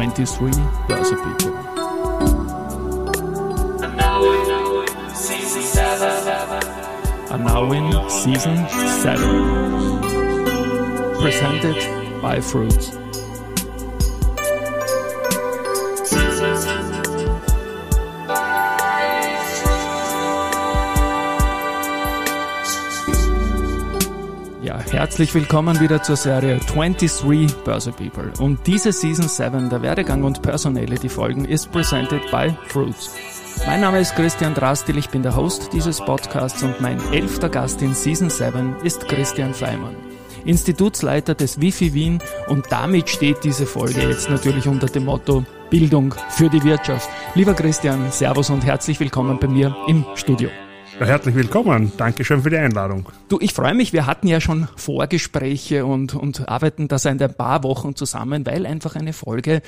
23 Börse People. And now in season 7. Presented by Fruits. Herzlich willkommen wieder zur Serie 23 Börse People. Und diese Season 7, der Werdegang und Personality Folgen, ist presented by Fruits. Mein Name ist Christian Drastil, ich bin der Host dieses Podcasts und mein elfter Gast in Season 7 ist Christian Feimann. Institutsleiter des Wifi Wien und damit steht diese Folge jetzt natürlich unter dem Motto Bildung für die Wirtschaft. Lieber Christian, Servus und herzlich willkommen bei mir im Studio. Ja, herzlich willkommen. Dankeschön für die Einladung. Du, ich freue mich. Wir hatten ja schon Vorgespräche und, und arbeiten da seit ein paar Wochen zusammen, weil einfach eine Folge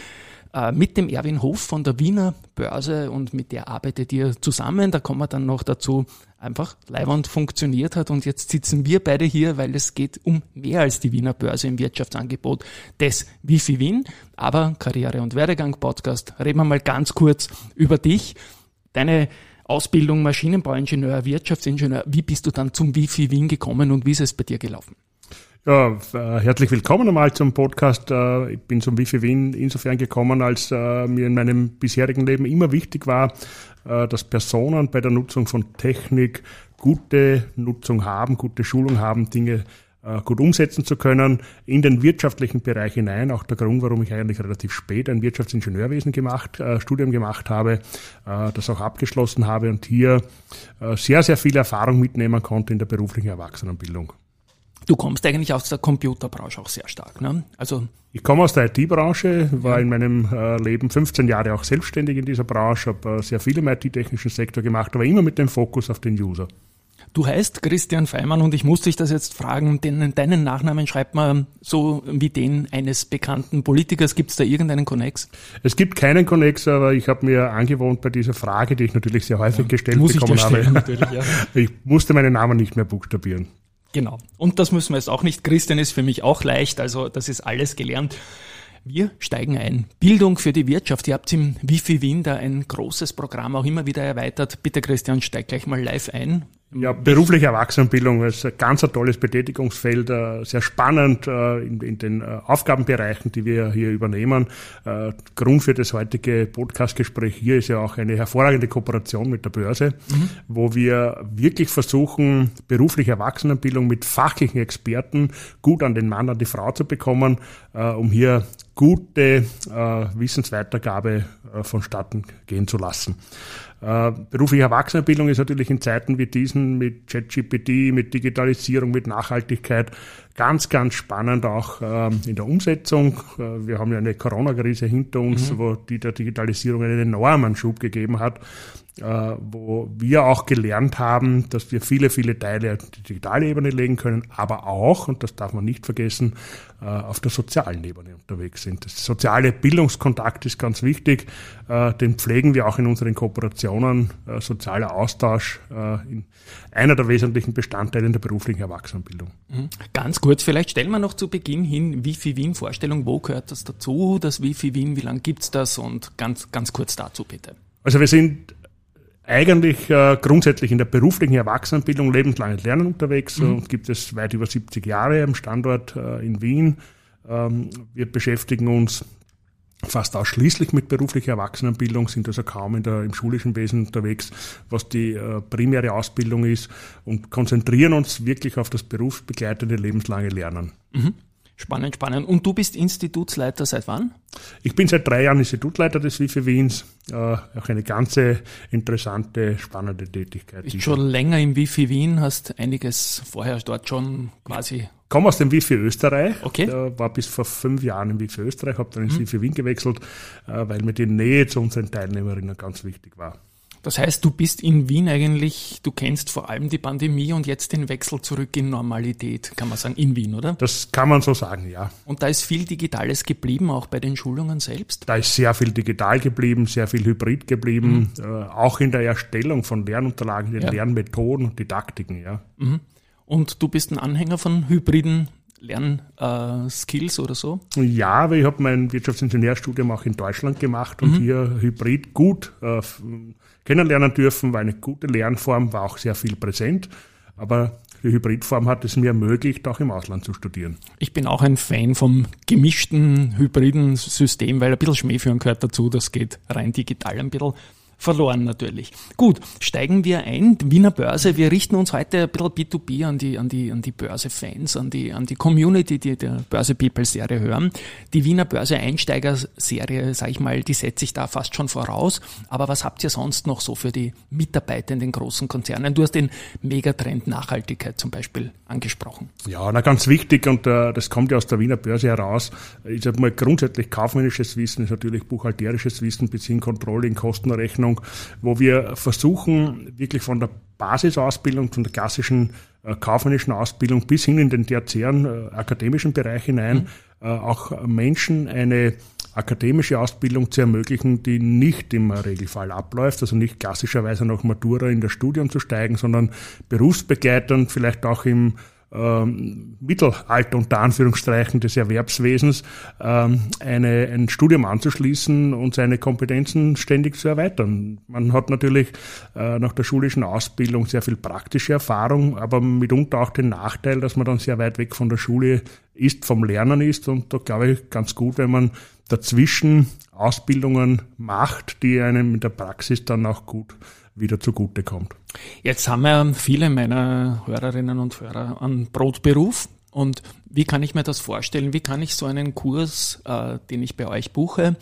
äh, mit dem Erwin Hof von der Wiener Börse und mit der arbeitet ihr zusammen. Da kommen wir dann noch dazu, einfach Leihwand funktioniert hat und jetzt sitzen wir beide hier, weil es geht um mehr als die Wiener Börse im Wirtschaftsangebot des Wifi Wien. Aber Karriere- und Werdegang-Podcast, reden wir mal ganz kurz über dich. Deine Ausbildung Maschinenbauingenieur, Wirtschaftsingenieur. Wie bist du dann zum Wifi Wien gekommen und wie ist es bei dir gelaufen? Ja, äh, herzlich willkommen einmal zum Podcast. Äh, ich bin zum Wifi Wien insofern gekommen, als äh, mir in meinem bisherigen Leben immer wichtig war, dass Personen bei der Nutzung von Technik gute Nutzung haben, gute Schulung haben, Dinge gut umsetzen zu können, in den wirtschaftlichen Bereich hinein. Auch der Grund, warum ich eigentlich relativ spät ein Wirtschaftsingenieurwesen gemacht, äh, Studium gemacht habe, äh, das auch abgeschlossen habe und hier äh, sehr, sehr viel Erfahrung mitnehmen konnte in der beruflichen Erwachsenenbildung. Du kommst eigentlich aus der Computerbranche auch sehr stark, ne? Also ich komme aus der IT-Branche, war in meinem äh, Leben 15 Jahre auch selbstständig in dieser Branche, habe äh, sehr viel im IT-technischen Sektor gemacht, aber immer mit dem Fokus auf den User. Du heißt Christian Feimann und ich muss dich das jetzt fragen, denn deinen Nachnamen schreibt man so wie den eines bekannten Politikers. Gibt es da irgendeinen Connex? Es gibt keinen Connex, aber ich habe mir angewohnt bei dieser Frage, die ich natürlich sehr häufig ja, gestellt bekommen stellen, habe. Ja. Ich musste meinen Namen nicht mehr buchstabieren. Genau. Und das müssen wir jetzt auch nicht. Christian ist für mich auch leicht, also das ist alles gelernt. Wir steigen ein. Bildung für die Wirtschaft. Ihr habt im Wifi Wien da ein großes Programm auch immer wieder erweitert. Bitte Christian, steig gleich mal live ein. Ja, berufliche Erwachsenenbildung ist ein ganz ein tolles Betätigungsfeld, äh, sehr spannend äh, in, in den äh, Aufgabenbereichen, die wir hier übernehmen. Grund für das heutige Podcastgespräch hier ist ja auch eine hervorragende Kooperation mit der Börse, mhm. wo wir wirklich versuchen, berufliche Erwachsenenbildung mit fachlichen Experten gut an den Mann, an die Frau zu bekommen, um hier gute Wissensweitergabe vonstatten gehen zu lassen. Äh, berufliche Erwachsenenbildung ist natürlich in Zeiten wie diesen mit ChatGPT, mit Digitalisierung, mit Nachhaltigkeit ganz, ganz spannend auch ähm, in der Umsetzung. Äh, wir haben ja eine Corona-Krise hinter uns, mhm. wo die der Digitalisierung einen enormen Schub gegeben hat. Äh, wo wir auch gelernt haben, dass wir viele, viele Teile auf die digitale Ebene legen können, aber auch, und das darf man nicht vergessen, äh, auf der sozialen Ebene unterwegs sind. Das soziale Bildungskontakt ist ganz wichtig. Äh, den pflegen wir auch in unseren Kooperationen. Sozialer Austausch in einer der wesentlichen Bestandteile der beruflichen Erwachsenenbildung. Mhm. Ganz kurz, vielleicht stellen wir noch zu Beginn hin Wifi Wien Vorstellung, wo gehört das dazu, das Wifi Wien, wie lange gibt's das und ganz, ganz kurz dazu bitte. Also wir sind eigentlich äh, grundsätzlich in der beruflichen Erwachsenenbildung lebenslanges Lernen unterwegs mhm. und gibt es weit über 70 Jahre am Standort äh, in Wien. Ähm, wir beschäftigen uns fast ausschließlich mit beruflicher Erwachsenenbildung, sind also kaum in der, im schulischen Wesen unterwegs, was die äh, primäre Ausbildung ist und konzentrieren uns wirklich auf das berufsbegleitende lebenslange Lernen. Mhm. Spannend, spannend. Und du bist Institutsleiter seit wann? Ich bin seit drei Jahren Institutsleiter des WIFI Wiens. Äh, auch eine ganze interessante, spannende Tätigkeit. Bist schon länger im WIFI Wien, hast einiges vorher dort schon quasi. Ich komme aus dem WIFI Österreich. Okay. Da war bis vor fünf Jahren im WIFI Österreich, habe dann ins mhm. WIFI Wien gewechselt, äh, weil mir die Nähe zu unseren Teilnehmerinnen ganz wichtig war. Das heißt, du bist in Wien eigentlich, du kennst vor allem die Pandemie und jetzt den Wechsel zurück in Normalität, kann man sagen, in Wien, oder? Das kann man so sagen, ja. Und da ist viel Digitales geblieben, auch bei den Schulungen selbst? Da ist sehr viel digital geblieben, sehr viel Hybrid geblieben, mhm. äh, auch in der Erstellung von Lernunterlagen, den ja. Lernmethoden und Didaktiken, ja. Mhm. Und du bist ein Anhänger von hybriden Lernskills äh, oder so? Ja, weil ich habe mein Wirtschaftsingenieurstudium auch in Deutschland gemacht und mhm. hier hybrid gut äh, kennenlernen dürfen, war eine gute Lernform, war auch sehr viel präsent. Aber die Hybridform hat es mir ermöglicht, auch im Ausland zu studieren. Ich bin auch ein Fan vom gemischten hybriden System, weil ein bisschen Schmähführen gehört dazu. Das geht rein digital ein bisschen verloren natürlich. Gut, steigen wir ein. Wiener Börse, wir richten uns heute ein bisschen B2B an die, an die, an die Börse-Fans, an die, an die Community, die der Börse People-Serie hören. Die Wiener Börse-Einsteiger-Serie, sage ich mal, die setze ich da fast schon voraus. Aber was habt ihr sonst noch so für die Mitarbeiter in den großen Konzernen? Du hast den Megatrend Nachhaltigkeit zum Beispiel angesprochen. Ja, na ganz wichtig und uh, das kommt ja aus der Wiener Börse heraus. Ich sage mal grundsätzlich kaufmännisches Wissen ist natürlich buchhalterisches Wissen, beziehen Controlling, Kostenrechnung Ausbildung, wo wir versuchen, wirklich von der Basisausbildung, von der klassischen äh, kaufmännischen Ausbildung bis hin in den tertiären äh, akademischen Bereich hinein, mhm. äh, auch Menschen eine akademische Ausbildung zu ermöglichen, die nicht im Regelfall abläuft, also nicht klassischerweise nach Matura in das Studium zu steigen, sondern berufsbegleitend, vielleicht auch im ähm, Mittelalter unter Anführungszeichen des Erwerbswesens ähm, eine, ein Studium anzuschließen und seine Kompetenzen ständig zu erweitern. Man hat natürlich äh, nach der schulischen Ausbildung sehr viel praktische Erfahrung, aber mitunter auch den Nachteil, dass man dann sehr weit weg von der Schule ist, vom Lernen ist und da glaube ich ganz gut, wenn man dazwischen Ausbildungen macht, die einem in der Praxis dann auch gut wieder zugutekommt. Jetzt haben wir viele meiner Hörerinnen und Hörer einen Brotberuf. Und wie kann ich mir das vorstellen? Wie kann ich so einen Kurs, äh, den ich bei euch buche,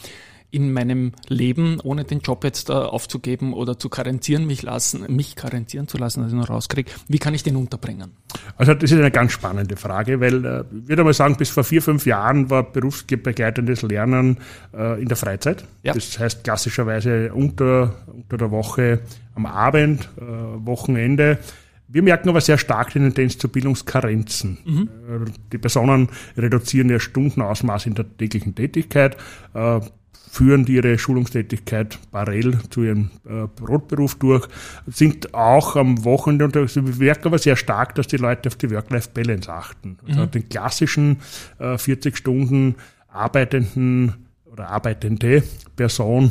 in meinem Leben, ohne den Job jetzt äh, aufzugeben oder zu karenzieren mich lassen, mich karenzieren zu lassen, dass ich noch rauskriege, wie kann ich den unterbringen? Also das ist eine ganz spannende Frage, weil äh, ich würde mal sagen, bis vor vier, fünf Jahren war berufsbegleitendes Lernen äh, in der Freizeit. Ja. Das heißt klassischerweise unter, unter der Woche am Abend, äh, Wochenende. Wir merken aber sehr stark die Tendenz zu Bildungskarenzen. Mhm. Äh, die Personen reduzieren ihr Stundenausmaß in der täglichen Tätigkeit. Führen ihre Schulungstätigkeit parallel zu ihrem äh, Brotberuf durch, sind auch am Wochenende unterwegs. Wir merken aber sehr stark, dass die Leute auf die Work-Life-Balance achten. Also mhm. den klassischen äh, 40 Stunden arbeitenden oder arbeitende Person,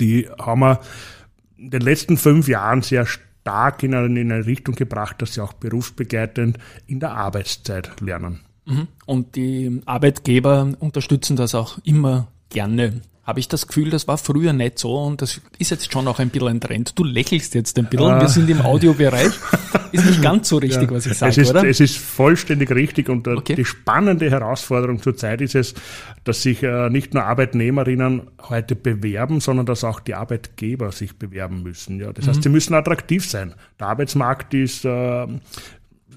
die haben wir in den letzten fünf Jahren sehr stark in eine, in eine Richtung gebracht, dass sie auch berufsbegleitend in der Arbeitszeit lernen. Mhm. Und die Arbeitgeber unterstützen das auch immer gerne. Habe ich das Gefühl, das war früher nicht so und das ist jetzt schon auch ein bisschen ein Trend. Du lächelst jetzt ein bisschen, ah. wir sind im Audiobereich. Ist nicht ganz so richtig, ja. was ich sage, es oder? Es ist vollständig richtig und äh, okay. die spannende Herausforderung zurzeit ist es, dass sich äh, nicht nur Arbeitnehmerinnen heute bewerben, sondern dass auch die Arbeitgeber sich bewerben müssen. Ja, das heißt, mhm. sie müssen attraktiv sein. Der Arbeitsmarkt ist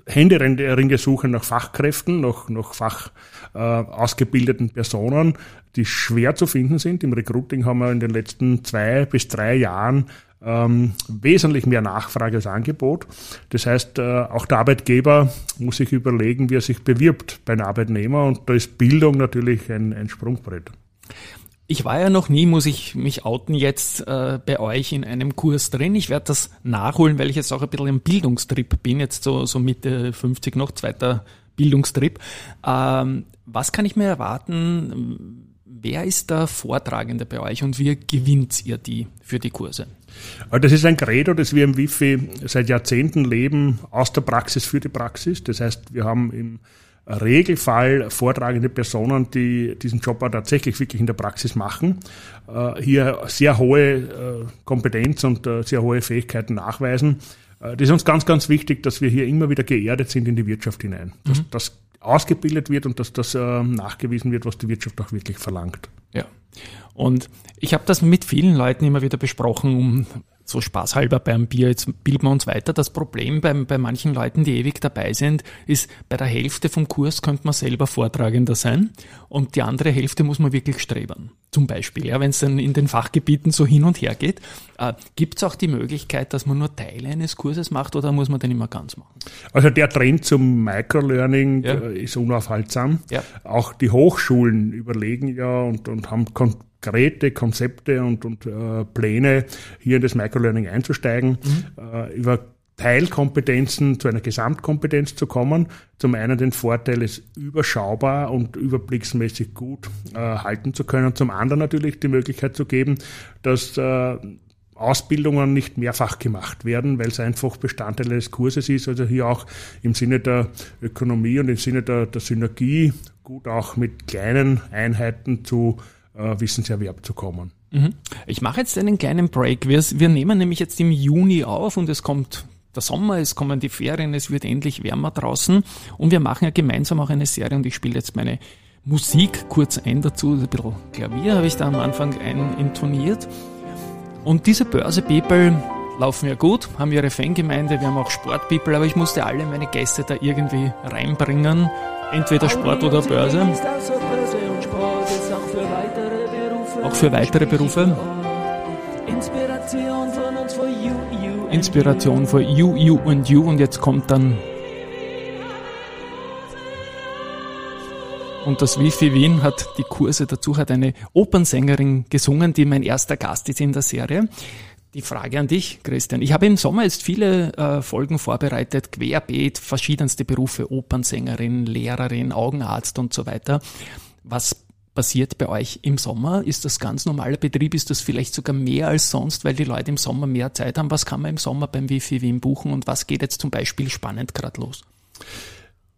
äh, Händeringende Suche nach Fachkräften, nach, nach fach äh, ausgebildeten Personen, die schwer zu finden sind. Im Recruiting haben wir in den letzten zwei bis drei Jahren ähm, wesentlich mehr Nachfrage als Angebot. Das heißt, äh, auch der Arbeitgeber muss sich überlegen, wie er sich bewirbt bei einem Arbeitnehmer und da ist Bildung natürlich ein, ein Sprungbrett. Ich war ja noch nie, muss ich mich outen, jetzt äh, bei euch in einem Kurs drin. Ich werde das nachholen, weil ich jetzt auch ein bisschen im Bildungstrip bin, jetzt so, so Mitte 50 noch, zweiter Bildungstrip. Ähm, was kann ich mir erwarten? Wer ist der Vortragende bei euch und wie gewinnt ihr die für die Kurse? Das ist ein Credo, das wir im Wifi seit Jahrzehnten leben, aus der Praxis für die Praxis. Das heißt, wir haben im Regelfall vortragende Personen, die diesen Job auch tatsächlich wirklich in der Praxis machen, äh, hier sehr hohe äh, Kompetenz und äh, sehr hohe Fähigkeiten nachweisen. Das ist uns ganz, ganz wichtig, dass wir hier immer wieder geerdet sind in die Wirtschaft hinein. Dass mhm. das ausgebildet wird und dass das nachgewiesen wird, was die Wirtschaft auch wirklich verlangt. Ja. Und ich habe das mit vielen Leuten immer wieder besprochen, um so spaßhalber beim Bier, jetzt bilden wir uns weiter. Das Problem bei, bei manchen Leuten, die ewig dabei sind, ist, bei der Hälfte vom Kurs könnte man selber Vortragender sein und die andere Hälfte muss man wirklich strebern. Zum Beispiel, ja, wenn es dann in den Fachgebieten so hin und her geht. Äh, Gibt es auch die Möglichkeit, dass man nur Teile eines Kurses macht oder muss man den immer ganz machen? Also der Trend zum Microlearning ja. Äh, ist unaufhaltsam. Ja. Auch die Hochschulen überlegen ja und, und haben konkrete Konzepte und, und äh, Pläne, hier in das Microlearning einzusteigen. Mhm. Äh, über Teilkompetenzen zu einer Gesamtkompetenz zu kommen. Zum einen den Vorteil, es überschaubar und überblicksmäßig gut äh, halten zu können. Zum anderen natürlich die Möglichkeit zu geben, dass äh, Ausbildungen nicht mehrfach gemacht werden, weil es einfach Bestandteil des Kurses ist. Also hier auch im Sinne der Ökonomie und im Sinne der, der Synergie gut auch mit kleinen Einheiten zu äh, Wissenserwerb zu kommen. Mhm. Ich mache jetzt einen kleinen Break. Wir, wir nehmen nämlich jetzt im Juni auf und es kommt der Sommer, es kommen die Ferien, es wird endlich wärmer draußen und wir machen ja gemeinsam auch eine Serie und ich spiele jetzt meine Musik kurz ein dazu, ein bisschen Klavier habe ich da am Anfang ein intoniert. Und diese Börse-People laufen ja gut, haben ihre Fangemeinde, wir haben auch Sport-People, aber ich musste alle meine Gäste da irgendwie reinbringen, entweder Sport oder Börse. Auch für weitere Berufe. Inspiration von uns for you, you Inspiration for you, you und you und jetzt kommt dann und das Wifi Wien hat die Kurse dazu, hat eine Opernsängerin gesungen, die mein erster Gast ist in der Serie. Die Frage an dich, Christian. Ich habe im Sommer jetzt viele äh, Folgen vorbereitet, querbeet, verschiedenste Berufe, Opernsängerin, Lehrerin, Augenarzt und so weiter. Was passiert bei euch im Sommer? Ist das ganz normaler Betrieb? Ist das vielleicht sogar mehr als sonst, weil die Leute im Sommer mehr Zeit haben? Was kann man im Sommer beim Wifi Wien buchen und was geht jetzt zum Beispiel spannend gerade los?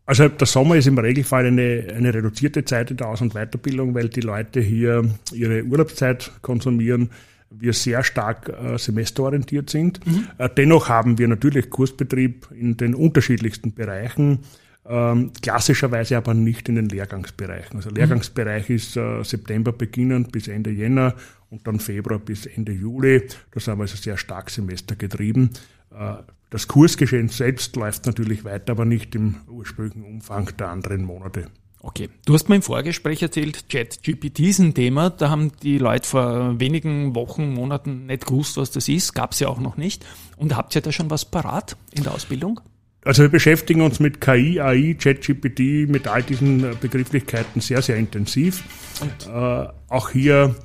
Also der Sommer ist im Regelfall eine, eine reduzierte Zeit in der Aus- und Weiterbildung, weil die Leute hier ihre Urlaubszeit konsumieren wir sehr stark äh, semesterorientiert sind. Mhm. Äh, dennoch haben wir natürlich Kursbetrieb in den unterschiedlichsten Bereichen. Ähm, klassischerweise aber nicht in den Lehrgangsbereichen. Also Lehrgangsbereich ist äh, September beginnend bis Ende Jänner und dann Februar bis Ende Juli. Das haben wir also sehr stark semestergetrieben. Äh, das Kursgeschehen selbst läuft natürlich weiter, aber nicht im ursprünglichen Umfang der anderen Monate. Okay. Du hast mir im Vorgespräch erzählt, ChatGPT ist ein Thema. Da haben die Leute vor wenigen Wochen, Monaten nicht gewusst, was das ist. Gab es ja auch noch nicht. Und habt ihr da schon was parat in der Ausbildung? Also wir beschäftigen uns mit KI, AI, ChatGPT, mit all diesen äh, Begrifflichkeiten sehr, sehr intensiv. Äh, auch hier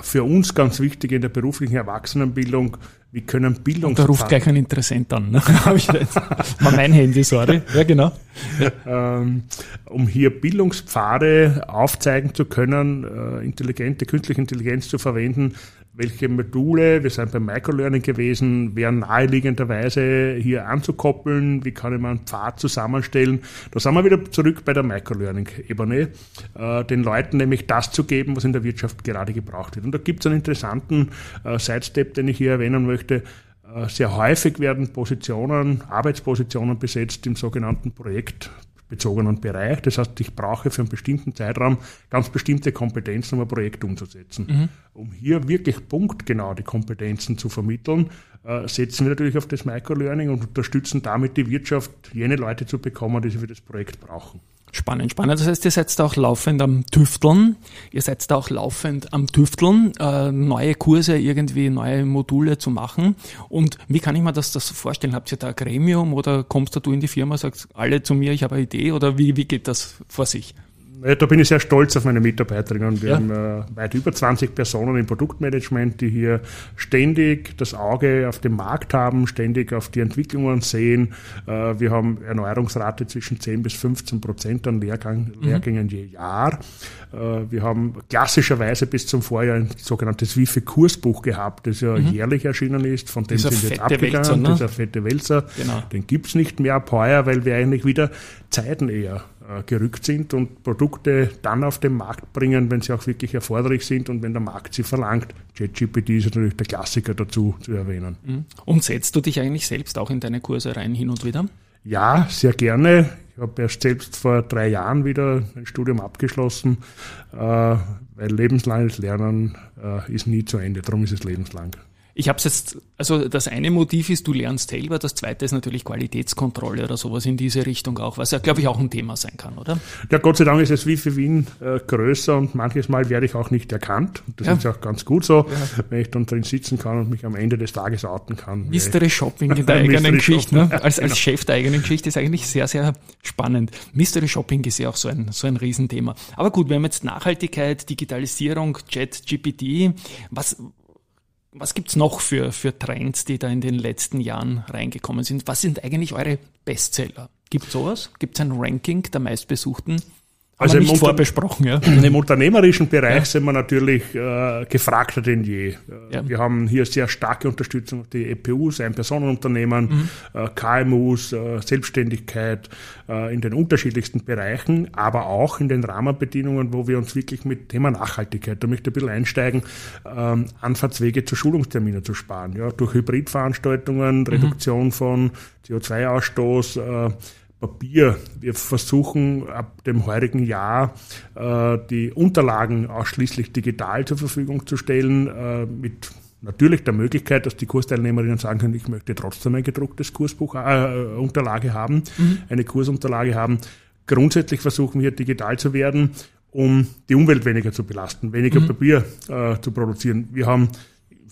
für uns ganz wichtig in der beruflichen Erwachsenenbildung, wie können Bildungs... Und da ruft gleich ein Interessent an. Ne? Habe ich jetzt mal mein Handy, sorry. Ja, genau. Ja. Ähm, um hier Bildungspfade aufzeigen zu können, äh, intelligente, künstliche Intelligenz zu verwenden, welche Module, wir sind beim Microlearning gewesen, wären naheliegenderweise hier anzukoppeln, wie kann ich mir einen Pfad zusammenstellen. Da sind wir wieder zurück bei der Microlearning-Ebene, äh, den Leuten nämlich das zu geben, was in der Wirtschaft gerade gebraucht wird. Und da gibt es einen interessanten äh, Sidestep, den ich hier erwähnen möchte. Äh, sehr häufig werden Positionen, Arbeitspositionen besetzt im sogenannten Projekt bezogenen Bereich. Das heißt, ich brauche für einen bestimmten Zeitraum ganz bestimmte Kompetenzen, um ein Projekt umzusetzen. Mhm. Um hier wirklich punktgenau die Kompetenzen zu vermitteln, äh, setzen wir natürlich auf das Microlearning und unterstützen damit die Wirtschaft, jene Leute zu bekommen, die sie für das Projekt brauchen. Spannend, spannend. Das heißt, ihr seid da auch laufend am Tüfteln. Ihr seid da auch laufend am Tüfteln, äh, neue Kurse, irgendwie neue Module zu machen. Und wie kann ich mir das, das vorstellen? Habt ihr da ein Gremium oder kommst du in die Firma, sagst alle zu mir, ich habe eine Idee oder wie, wie geht das vor sich? Da bin ich sehr stolz auf meine Mitarbeiterinnen. Wir ja. haben äh, weit über 20 Personen im Produktmanagement, die hier ständig das Auge auf dem Markt haben, ständig auf die Entwicklungen sehen. Äh, wir haben Erneuerungsrate zwischen 10 bis 15 Prozent an Lehrgang, mhm. Lehrgängen je Jahr. Äh, wir haben klassischerweise bis zum Vorjahr ein sogenanntes Wifi-Kursbuch gehabt, das ja mhm. jährlich erschienen ist. Von dem dieser sind wir jetzt abgegangen. Wälzer, ne? Dieser fette Wälzer. Genau. Den gibt's nicht mehr ab heuer, weil wir eigentlich wieder Zeiten eher gerückt sind und Produkte dann auf den Markt bringen, wenn sie auch wirklich erforderlich sind und wenn der Markt sie verlangt. ChatGPT ist natürlich der Klassiker dazu zu erwähnen. Mhm. Und setzt du dich eigentlich selbst auch in deine Kurse rein hin und wieder? Ja, sehr gerne. Ich habe erst selbst vor drei Jahren wieder ein Studium abgeschlossen, äh, weil lebenslanges Lernen äh, ist nie zu Ende, darum ist es lebenslang. Ich habe es jetzt, also das eine Motiv ist, du lernst selber, das zweite ist natürlich Qualitätskontrolle oder sowas in diese Richtung auch, was ja, glaube ich, auch ein Thema sein kann, oder? Ja, Gott sei Dank ist es wie für Wien äh, größer und manches Mal werde ich auch nicht erkannt. Das ja. ist auch ganz gut so, ja. wenn ich dann drin sitzen kann und mich am Ende des Tages outen kann. Mystery Shopping in der eigenen Geschichte, ne? als, als genau. Chef der eigenen Geschichte ist eigentlich sehr, sehr spannend. Mystery Shopping ist ja auch so ein, so ein Riesenthema. Aber gut, wir haben jetzt Nachhaltigkeit, Digitalisierung, Chat, GPT. Was, was gibt's noch für, für Trends, die da in den letzten Jahren reingekommen sind? Was sind eigentlich eure Bestseller? Gibt sowas? Gibt es ein Ranking der meistbesuchten also nicht vorbesprochen, ja. Im unternehmerischen Bereich ja. sind wir natürlich äh, gefragter denn je. Äh, ja. Wir haben hier sehr starke Unterstützung auf die EPUs, Ein-Personen-Unternehmen, mhm. äh, KMUs, äh, Selbstständigkeit äh, in den unterschiedlichsten Bereichen, aber auch in den Rahmenbedingungen, wo wir uns wirklich mit Thema Nachhaltigkeit, da möchte ich ein bisschen einsteigen, ähm, Anfahrtswege zu Schulungsterminen zu sparen. Ja, durch Hybridveranstaltungen, mhm. Reduktion von CO2-Ausstoß, äh, Papier. Wir versuchen ab dem heurigen Jahr äh, die Unterlagen ausschließlich digital zur Verfügung zu stellen, äh, mit natürlich der Möglichkeit, dass die Kursteilnehmerinnen sagen können, ich möchte trotzdem ein gedrucktes Kursbuch, äh, Unterlage haben, mhm. eine Kursunterlage haben. Grundsätzlich versuchen wir digital zu werden, um die Umwelt weniger zu belasten, weniger mhm. Papier äh, zu produzieren. Wir haben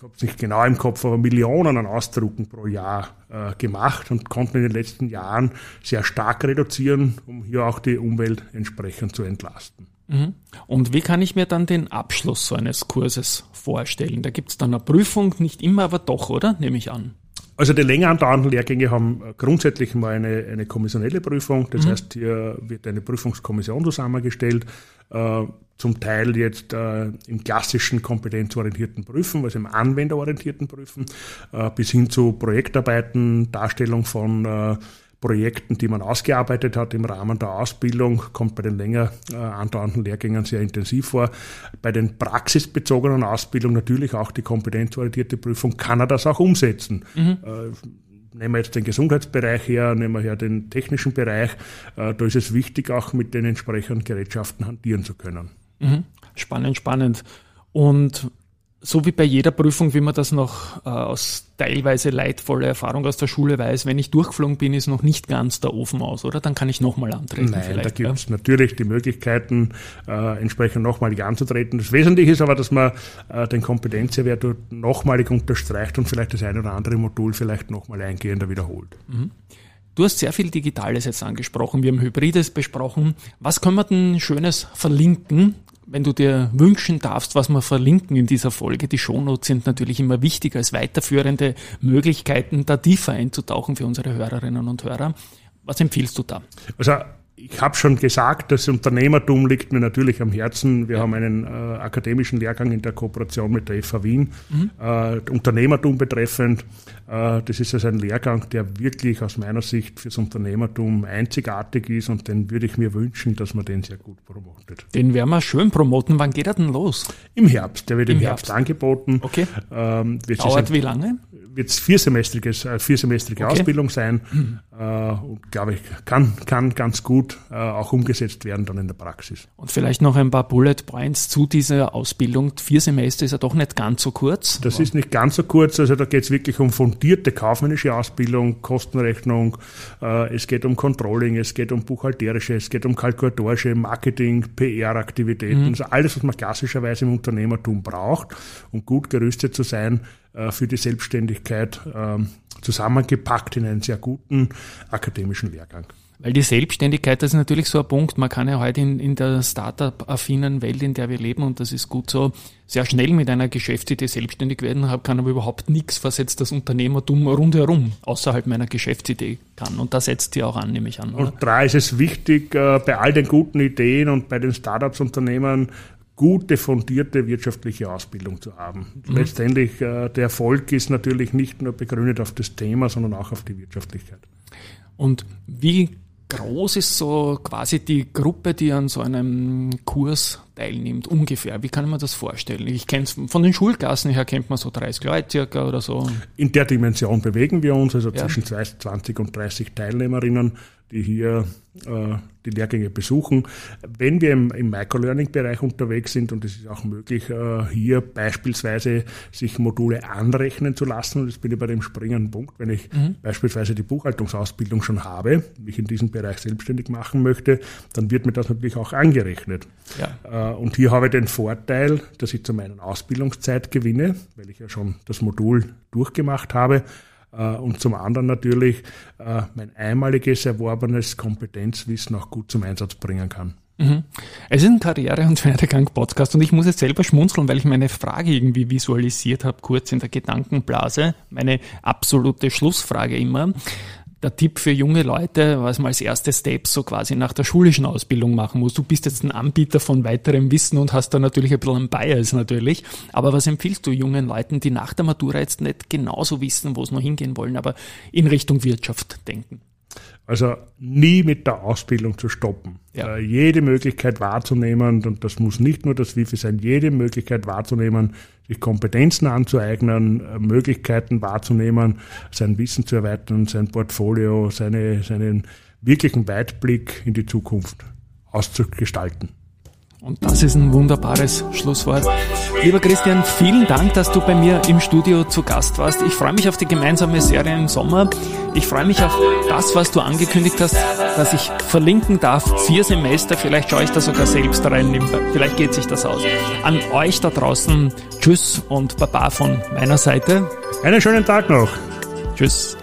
habe es nicht genau im Kopf, aber Millionen an Ausdrucken pro Jahr äh, gemacht und konnten in den letzten Jahren sehr stark reduzieren, um hier auch die Umwelt entsprechend zu entlasten. Mhm. Und wie kann ich mir dann den Abschluss so eines Kurses vorstellen? Da gibt es dann eine Prüfung, nicht immer, aber doch, oder? Nehme ich an. Also die länger andauernden Lehrgänge haben grundsätzlich mal eine, eine kommissionelle Prüfung. Das mhm. heißt, hier wird eine Prüfungskommission zusammengestellt, äh, zum Teil jetzt äh, im klassischen kompetenzorientierten Prüfen, also im anwenderorientierten Prüfen, äh, bis hin zu Projektarbeiten, Darstellung von äh, Projekten, die man ausgearbeitet hat im Rahmen der Ausbildung, kommt bei den länger äh, andauernden Lehrgängen sehr intensiv vor. Bei den praxisbezogenen Ausbildungen natürlich auch die kompetenzorientierte Prüfung, kann er das auch umsetzen. Mhm. Äh, nehmen wir jetzt den Gesundheitsbereich her, nehmen wir her den technischen Bereich, äh, da ist es wichtig, auch mit den entsprechenden Gerätschaften hantieren zu können. Mhm. Spannend, spannend. Und so wie bei jeder Prüfung, wie man das noch äh, aus teilweise leidvoller Erfahrung aus der Schule weiß, wenn ich durchgeflogen bin, ist noch nicht ganz der Ofen aus, oder? Dann kann ich nochmal antreten. Nein, vielleicht, da gibt es ja? natürlich die Möglichkeiten, äh, entsprechend nochmalig anzutreten. Das Wesentliche ist aber, dass man äh, den Kompetenzwert nochmalig unterstreicht und vielleicht das eine oder andere Modul vielleicht nochmal eingehender wiederholt. Mhm. Du hast sehr viel Digitales jetzt angesprochen. Wir haben Hybrides besprochen. Was können wir denn Schönes verlinken, wenn du dir wünschen darfst, was wir verlinken in dieser Folge, die Shownotes sind natürlich immer wichtig als weiterführende Möglichkeiten, da tiefer einzutauchen für unsere Hörerinnen und Hörer. Was empfiehlst du da? Also ich habe schon gesagt, das Unternehmertum liegt mir natürlich am Herzen. Wir ja. haben einen äh, akademischen Lehrgang in der Kooperation mit der FH Wien, mhm. äh, Unternehmertum betreffend. Äh, das ist also ein Lehrgang, der wirklich aus meiner Sicht fürs Unternehmertum einzigartig ist und den würde ich mir wünschen, dass man den sehr gut promotet. Den werden wir schön promoten. Wann geht er denn los? Im Herbst. Der wird im, im Herbst. Herbst. angeboten. Okay. Ähm, Dauert wie lange? Wird es viersemestriges, äh, viersemestrige okay. Ausbildung sein äh, und glaube ich, kann, kann ganz gut äh, auch umgesetzt werden dann in der Praxis. Und vielleicht noch ein paar Bullet Points zu dieser Ausbildung. Vier Semester ist ja doch nicht ganz so kurz. Das ist nicht ganz so kurz, also da geht es wirklich um fundierte kaufmännische Ausbildung, Kostenrechnung, äh, es geht um Controlling, es geht um buchhalterische, es geht um kalkulatorische, Marketing, PR-Aktivitäten, mhm. also alles, was man klassischerweise im Unternehmertum braucht, um gut gerüstet zu sein, für die Selbstständigkeit ähm, zusammengepackt in einen sehr guten akademischen Lehrgang. Weil die Selbstständigkeit, das ist natürlich so ein Punkt, man kann ja heute in, in der Startup-affinen Welt, in der wir leben, und das ist gut so, sehr schnell mit einer Geschäftsidee selbstständig werden, kann aber überhaupt nichts, was jetzt das Unternehmertum rundherum außerhalb meiner Geschäftsidee kann. Und da setzt die auch an, nehme ich an. Oder? Und da ist es wichtig, äh, bei all den guten Ideen und bei den Startups-Unternehmen gute, fundierte wirtschaftliche Ausbildung zu haben. Mhm. Letztendlich, äh, der Erfolg ist natürlich nicht nur begründet auf das Thema, sondern auch auf die Wirtschaftlichkeit. Und wie groß ist so quasi die Gruppe, die an so einem Kurs teilnimmt, ungefähr? Wie kann man das vorstellen? Ich kenne es von den Schulklassen her, kennt man so 30 Leute circa oder so. In der Dimension bewegen wir uns, also ja. zwischen 20 und 30 Teilnehmerinnen die hier äh, die Lehrgänge besuchen. Wenn wir im, im Microlearning-Bereich unterwegs sind, und es ist auch möglich, äh, hier beispielsweise sich Module anrechnen zu lassen, und jetzt bin ich bei dem springenden Punkt, wenn ich mhm. beispielsweise die Buchhaltungsausbildung schon habe, mich in diesem Bereich selbstständig machen möchte, dann wird mir das natürlich auch angerechnet. Ja. Äh, und hier habe ich den Vorteil, dass ich zu meiner Ausbildungszeit gewinne, weil ich ja schon das Modul durchgemacht habe und zum anderen natürlich äh, mein einmaliges erworbenes Kompetenzwissen auch gut zum Einsatz bringen kann. Mhm. Es ist ein Karriere- und Werdegang-Podcast und ich muss jetzt selber schmunzeln, weil ich meine Frage irgendwie visualisiert habe, kurz in der Gedankenblase. Meine absolute Schlussfrage immer. Der Tipp für junge Leute, was man als erste Steps so quasi nach der schulischen Ausbildung machen muss. Du bist jetzt ein Anbieter von weiterem Wissen und hast da natürlich ein bisschen Bias natürlich. Aber was empfiehlst du jungen Leuten, die nach der Matura jetzt nicht genauso wissen, wo es noch hingehen wollen, aber in Richtung Wirtschaft denken? Also nie mit der Ausbildung zu stoppen. Ja. Äh, jede Möglichkeit wahrzunehmen, und das muss nicht nur das Wifi sein, jede Möglichkeit wahrzunehmen, sich Kompetenzen anzueignen, äh, Möglichkeiten wahrzunehmen, sein Wissen zu erweitern, sein Portfolio, seine, seinen wirklichen Weitblick in die Zukunft auszugestalten. Und das ist ein wunderbares Schlusswort. Lieber Christian, vielen Dank, dass du bei mir im Studio zu Gast warst. Ich freue mich auf die gemeinsame Serie im Sommer. Ich freue mich auf das, was du angekündigt hast, dass ich verlinken darf. Vier Semester, vielleicht schaue ich da sogar selbst rein. Vielleicht geht sich das aus. An euch da draußen, tschüss und Baba von meiner Seite. Einen schönen Tag noch. Tschüss.